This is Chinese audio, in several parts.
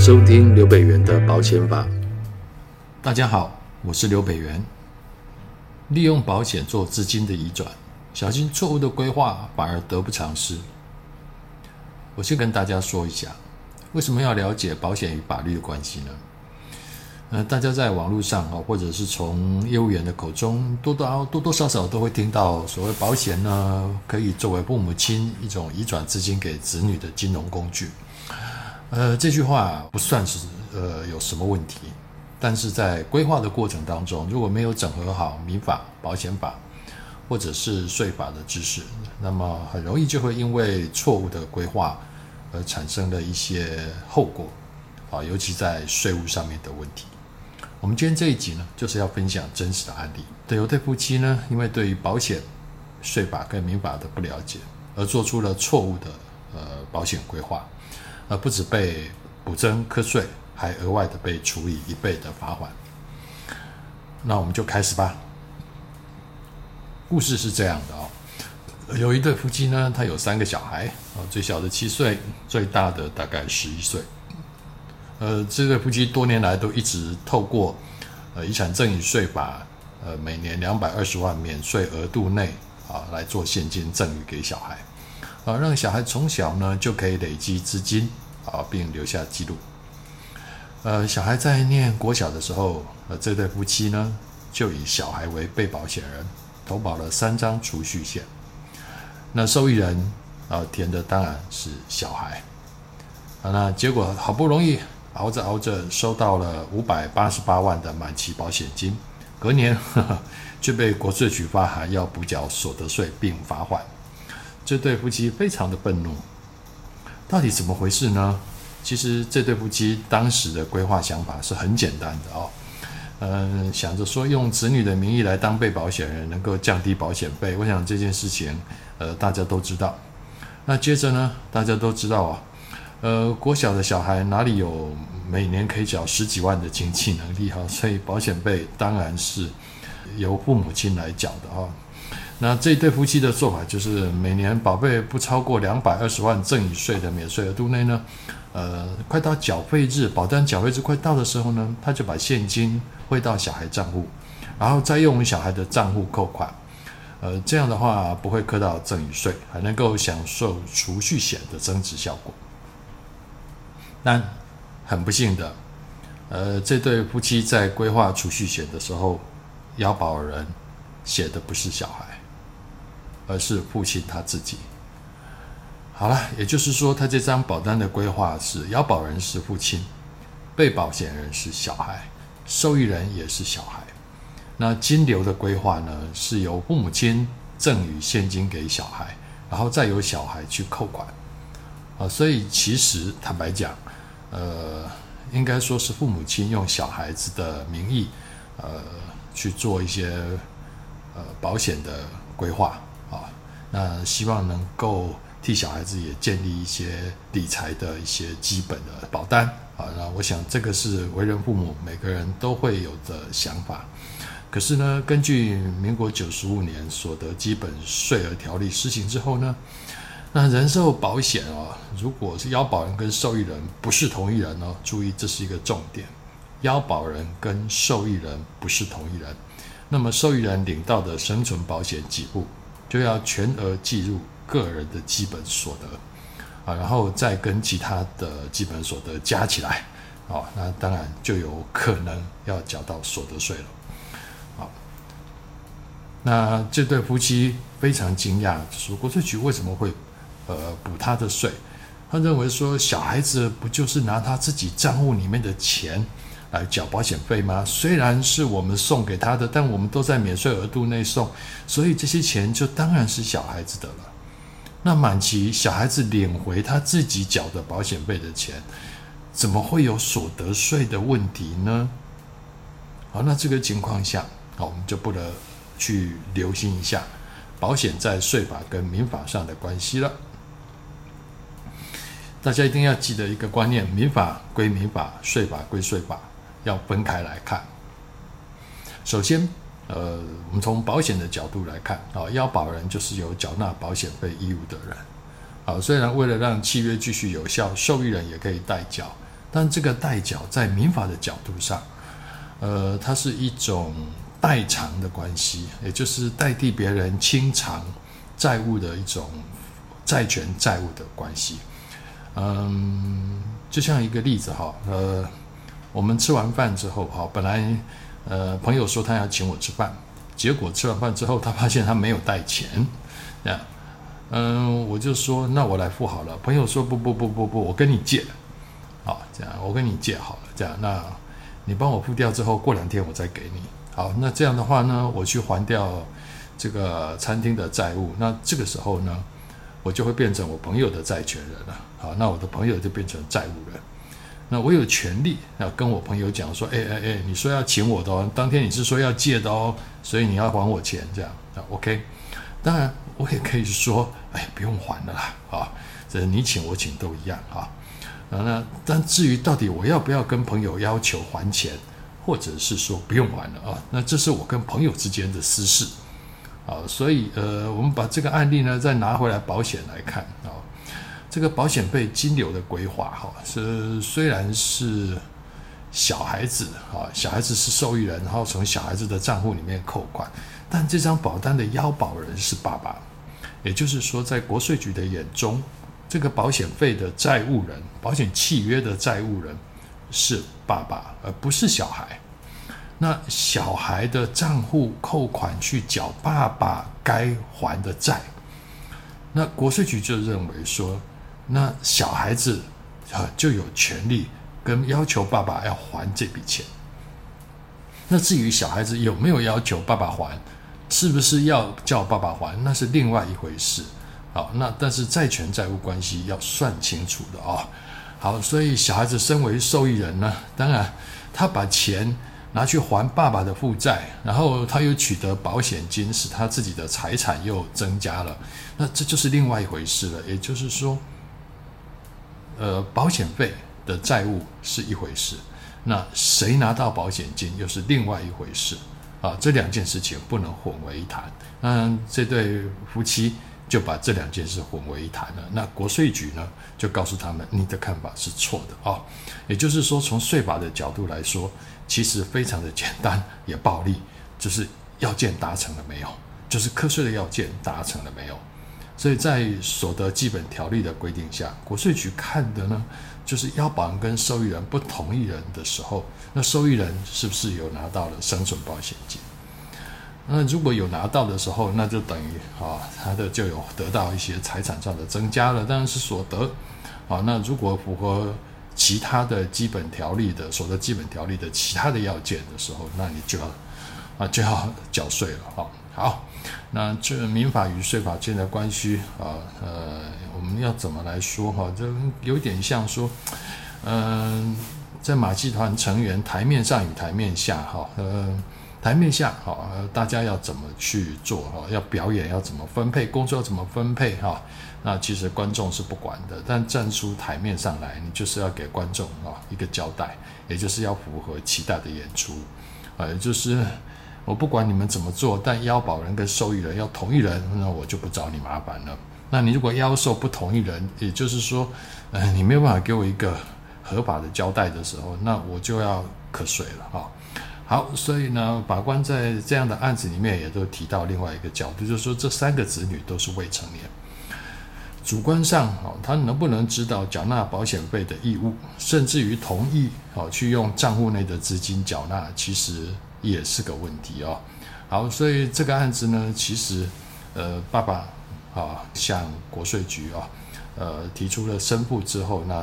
收听刘北元的保险法。大家好，我是刘北元。利用保险做资金的移转，小心错误的规划反而得不偿失。我先跟大家说一下，为什么要了解保险与法律的关系呢？呃，大家在网络上啊，或者是从业务员的口中，多多多多少少都会听到所谓保险呢，可以作为父母亲一种移转资金给子女的金融工具。呃，这句话不算是呃有什么问题，但是在规划的过程当中，如果没有整合好民法、保险法或者是税法的知识，那么很容易就会因为错误的规划而产生了一些后果啊，尤其在税务上面的问题。我们今天这一集呢，就是要分享真实的案例。对，有对夫妻呢，因为对于保险、税法跟民法的不了解，而做出了错误的呃保险规划，而不止被补征课税，还额外的被处以一倍的罚款。那我们就开始吧。故事是这样的哦，有一对夫妻呢，他有三个小孩啊，最小的七岁，最大的大概十一岁。呃，这对夫妻多年来都一直透过呃遗产赠与税法，呃每年两百二十万免税额度内啊来做现金赠与给小孩，啊让小孩从小呢就可以累积资金啊并留下记录。呃，小孩在念国小的时候，呃这对夫妻呢就以小孩为被保险人，投保了三张储蓄险。那受益人啊填的当然是小孩，啊那结果好不容易。熬着熬着，收到了五百八十八万的满期保险金，隔年呵呵 却被国税局发函要补缴所得税并罚款。这对夫妻非常的愤怒，到底怎么回事呢？其实这对夫妻当时的规划想法是很简单的哦，嗯，想着说用子女的名义来当被保险人，能够降低保险费。我想这件事情，呃，大家都知道。那接着呢，大家都知道啊。呃，国小的小孩哪里有每年可以缴十几万的经济能力哈？所以保险费当然是由父母亲来缴的哈。那这对夫妻的做法就是每年保费不超过两百二十万赠与税的免税额度内呢，呃，快到缴费日，保单缴费日快到的时候呢，他就把现金汇到小孩账户，然后再用小孩的账户扣款。呃，这样的话不会课到赠与税，还能够享受储蓄险的增值效果。但很不幸的，呃，这对夫妻在规划储蓄险的时候，要保人写的不是小孩，而是父亲他自己。好了，也就是说，他这张保单的规划是要保人是父亲，被保险人是小孩，受益人也是小孩。那金流的规划呢，是由父母亲赠与现金给小孩，然后再由小孩去扣款。啊，所以其实坦白讲，呃，应该说是父母亲用小孩子的名义，呃，去做一些呃保险的规划，那希望能够替小孩子也建立一些理财的一些基本的保单啊。那我想这个是为人父母每个人都会有的想法。可是呢，根据民国九十五年所得基本税额条例施行之后呢，那人寿保险哦，如果是腰保人跟受益人不是同一人哦，注意这是一个重点，腰保人跟受益人不是同一人，那么受益人领到的生存保险给付就要全额计入个人的基本所得啊，然后再跟其他的基本所得加起来啊，那当然就有可能要缴到所得税了。好，那这对夫妻非常惊讶，说国税局为什么会？呃，补他的税，他认为说小孩子不就是拿他自己账户里面的钱来缴保险费吗？虽然是我们送给他的，但我们都在免税额度内送，所以这些钱就当然是小孩子的了。那满期小孩子领回他自己缴的保险费的钱，怎么会有所得税的问题呢？好，那这个情况下，好，我们就不得去留心一下保险在税法跟民法上的关系了。大家一定要记得一个观念：民法归民法，税法归税法，要分开来看。首先，呃，我们从保险的角度来看，啊、要保人就是有缴纳保险费义务的人。啊、虽然为了让契约继续有效，受益人也可以代缴，但这个代缴在民法的角度上，呃，它是一种代偿的关系，也就是代替别人清偿债务的一种债权债务的关系。嗯，就像一个例子哈，呃，我们吃完饭之后哈，本来呃朋友说他要请我吃饭，结果吃完饭之后他发现他没有带钱，这样，嗯，我就说那我来付好了。朋友说不不不不不，我跟你借，好，这样我跟你借好了，这样，那你帮我付掉之后，过两天我再给你。好，那这样的话呢，我去还掉这个餐厅的债务，那这个时候呢，我就会变成我朋友的债权人了。好，那我的朋友就变成债务人。那我有权利要跟我朋友讲说，哎哎哎，你说要请我的哦，当天你是说要借的哦，所以你要还我钱，这样啊，OK。当然，我也可以说，哎，不用还了啦，啊，这你请我请都一样啊啊。那但至于到底我要不要跟朋友要求还钱，或者是说不用还了啊，那这是我跟朋友之间的私事。啊，所以呃，我们把这个案例呢再拿回来保险来看啊。这个保险费金流的规划，哈，是虽然是小孩子，哈，小孩子是受益人，然后从小孩子的账户里面扣款，但这张保单的腰保人是爸爸，也就是说，在国税局的眼中，这个保险费的债务人，保险契约的债务人是爸爸，而不是小孩。那小孩的账户扣款去缴爸爸该还的债，那国税局就认为说。那小孩子啊就有权利跟要求爸爸要还这笔钱。那至于小孩子有没有要求爸爸还，是不是要叫爸爸还，那是另外一回事。好，那但是债权债务关系要算清楚的啊。好，所以小孩子身为受益人呢，当然他把钱拿去还爸爸的负债，然后他又取得保险金，使他自己的财产又增加了，那这就是另外一回事了。也就是说。呃，保险费的债务是一回事，那谁拿到保险金又是另外一回事啊！这两件事情不能混为一谈。那这对夫妻就把这两件事混为一谈了。那国税局呢，就告诉他们，你的看法是错的啊！也就是说，从税法的角度来说，其实非常的简单也暴力，就是要件达成了没有？就是课税的要件达成了没有？所以在所得基本条例的规定下，国税局看的呢，就是要保人跟受益人不同一人的时候，那受益人是不是有拿到了生存保险金？那如果有拿到的时候，那就等于啊，他的就有得到一些财产上的增加了，当然是所得。啊，那如果符合其他的基本条例的所得基本条例的其他的要件的时候，那你就要啊就要缴税了。好，好。那这民法与税法间的关系啊，呃，我们要怎么来说哈？就有点像说，嗯、在马戏团成员台面上与台面下哈，呃，台面下哈，大家要怎么去做哈？要表演要怎么分配工作要怎么分配哈？那其实观众是不管的，但站出台面上来，你就是要给观众啊一个交代，也就是要符合期待的演出，啊，也就是。我不管你们怎么做，但要保人跟受益人要同一人，那我就不找你麻烦了。那你如果要受不同一人，也就是说，呃，你没有办法给我一个合法的交代的时候，那我就要瞌睡了哈。好，所以呢，法官在这样的案子里面也都提到另外一个角度，就是说这三个子女都是未成年，主观上哦，他能不能知道缴纳保险费的义务，甚至于同意哦去用账户内的资金缴纳，其实。也是个问题哦。好，所以这个案子呢，其实，呃，爸爸啊向国税局啊，呃提出了申复之后，那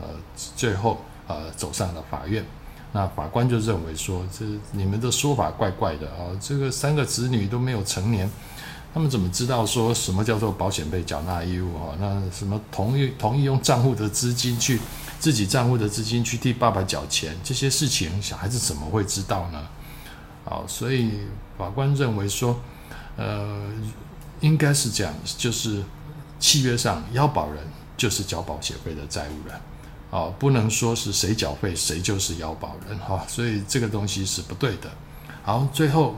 呃最后呃走上了法院。那法官就认为说，这你们的说法怪怪的啊，这个三个子女都没有成年，他们怎么知道说什么叫做保险费缴纳义务啊？那什么同意同意用账户的资金去自己账户的资金去替爸爸缴钱，这些事情小孩子怎么会知道呢？好，所以法官认为说，呃，应该是这样，就是契约上要保人就是缴保险费的债务人，啊，不能说是谁缴费谁就是要保人哈，所以这个东西是不对的。好，最后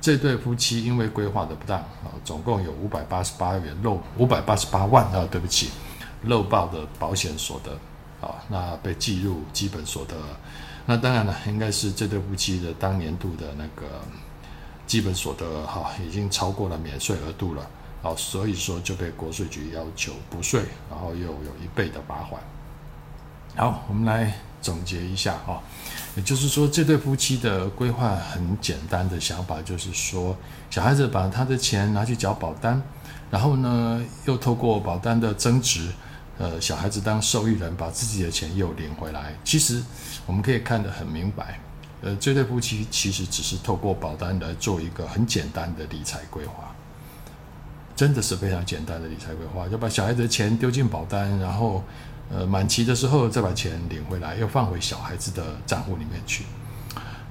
这对夫妻因为规划的不当啊，总共有五百八十八元漏五百八十八万啊，对不起，漏报的保险所得啊，那被计入基本所得。那当然了，应该是这对夫妻的当年度的那个基本所得哈，已经超过了免税额度了，哦，所以说就被国税局要求补税，然后又有一倍的罚款。好，我们来总结一下哈，也就是说，这对夫妻的规划很简单的想法就是说，小孩子把他的钱拿去缴保单，然后呢，又透过保单的增值。呃，小孩子当受益人，把自己的钱又领回来。其实我们可以看得很明白，呃，这对夫妻其实只是透过保单来做一个很简单的理财规划，真的是非常简单的理财规划，要把小孩子的钱丢进保单，然后呃满期的时候再把钱领回来，又放回小孩子的账户里面去。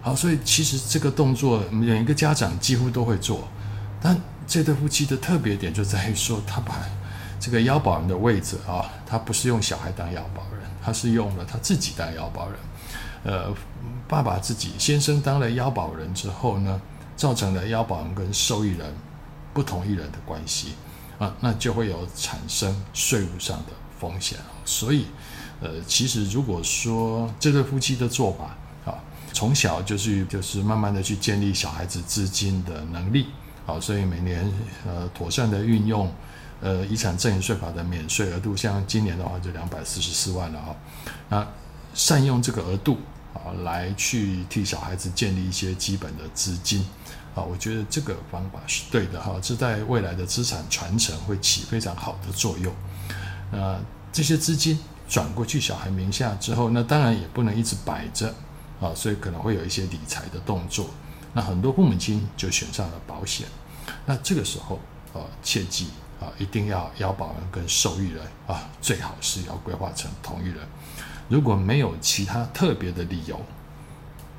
好，所以其实这个动作每一个家长几乎都会做，但这对夫妻的特别点就在于说，他把。这个腰保人的位置啊，他不是用小孩当腰保人，他是用了他自己当腰保人。呃，爸爸自己先生当了腰保人之后呢，造成了腰保人跟受益人不同一人的关系啊，那就会有产生税务上的风险。所以，呃，其实如果说这对夫妻的做法啊，从小就是就是慢慢的去建立小孩子资金的能力，啊，所以每年呃妥善的运用。呃，遗产赠与税法的免税额度，像今年的话就两百四十四万了哈。那善用这个额度啊，来去替小孩子建立一些基本的资金啊，我觉得这个方法是对的哈，这在未来的资产传承会起非常好的作用。那这些资金转过去小孩名下之后，那当然也不能一直摆着啊，所以可能会有一些理财的动作。那很多父母亲就选上了保险。那这个时候啊，切记。啊，一定要要保人跟受益人啊，最好是要规划成同一人。如果没有其他特别的理由，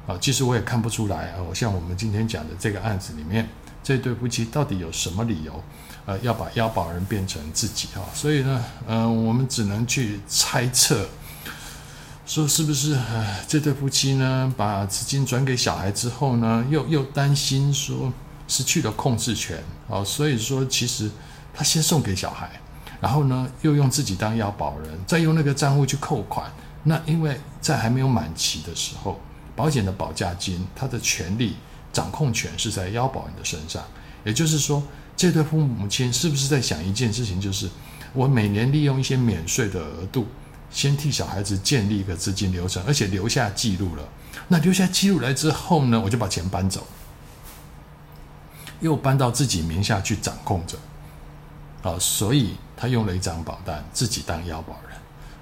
啊，其实我也看不出来啊。像我们今天讲的这个案子里面，这对夫妻到底有什么理由，呃，要把要保人变成自己啊？所以呢，嗯、我们只能去猜测，说是不是呃，这对夫妻呢，把资金转给小孩之后呢，又又担心说失去了控制权啊，所以说其实。他先送给小孩，然后呢，又用自己当要保人，再用那个账户去扣款。那因为在还没有满期的时候，保险的保价金，它的权利掌控权是在要保人的身上。也就是说，这对父母亲是不是在想一件事情，就是我每年利用一些免税的额度，先替小孩子建立一个资金流程，而且留下记录了。那留下记录来之后呢，我就把钱搬走，又搬到自己名下去掌控着。啊，所以他用了一张保单，自己当腰保人，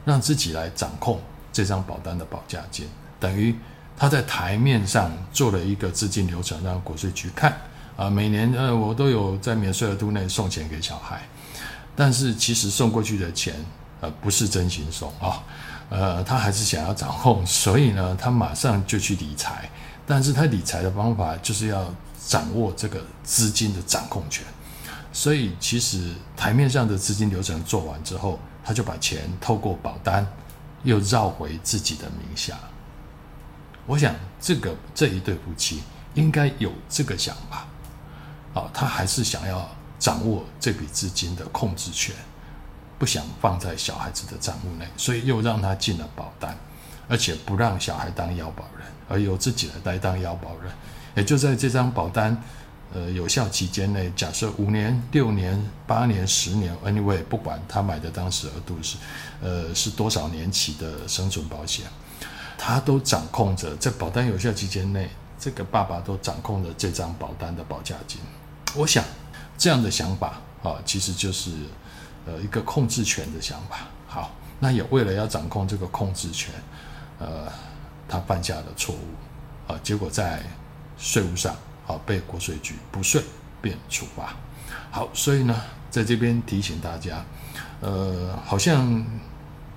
让自己来掌控这张保单的保价金，等于他在台面上做了一个资金流程，让国税局看。啊，每年呃，我都有在免税额度内送钱给小孩，但是其实送过去的钱，呃，不是真心送啊，呃，他还是想要掌控，所以呢，他马上就去理财，但是他理财的方法就是要掌握这个资金的掌控权。所以，其实台面上的资金流程做完之后，他就把钱透过保单又绕回自己的名下。我想，这个这一对夫妻应该有这个想法，啊，他还是想要掌握这笔资金的控制权，不想放在小孩子的账户内，所以又让他进了保单，而且不让小孩当腰保人，而由自己来代当腰保人，也就在这张保单。呃，有效期间内，假设五年、六年、八年、十年，anyway，不管他买的当时额度是，呃，是多少年期的生存保险，他都掌控着在保单有效期间内，这个爸爸都掌控着这张保单的保价金。我想这样的想法啊，其实就是呃一个控制权的想法。好，那也为了要掌控这个控制权，呃，他犯下了错误啊，结果在税务上。好，被国税局补税并处罚。好，所以呢，在这边提醒大家，呃，好像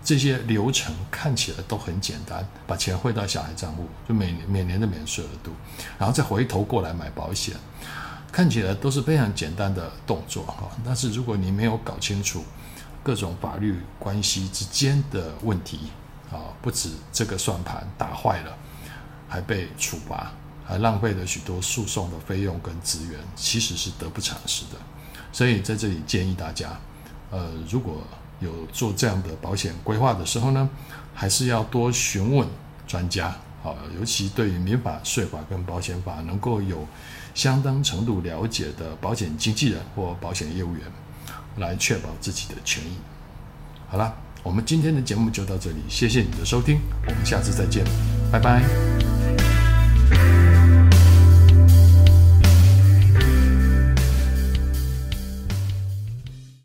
这些流程看起来都很简单，把钱汇到小孩账户，就每年每年的免税额度，然后再回头过来买保险，看起来都是非常简单的动作哈。但是如果你没有搞清楚各种法律关系之间的问题，啊，不止这个算盘打坏了，还被处罚。还浪费了许多诉讼的费用跟资源，其实是得不偿失的。所以在这里建议大家，呃，如果有做这样的保险规划的时候呢，还是要多询问专家，好，尤其对于民法、税法跟保险法能够有相当程度了解的保险经纪人或保险业务员，来确保自己的权益。好了，我们今天的节目就到这里，谢谢你的收听，我们下次再见，拜拜。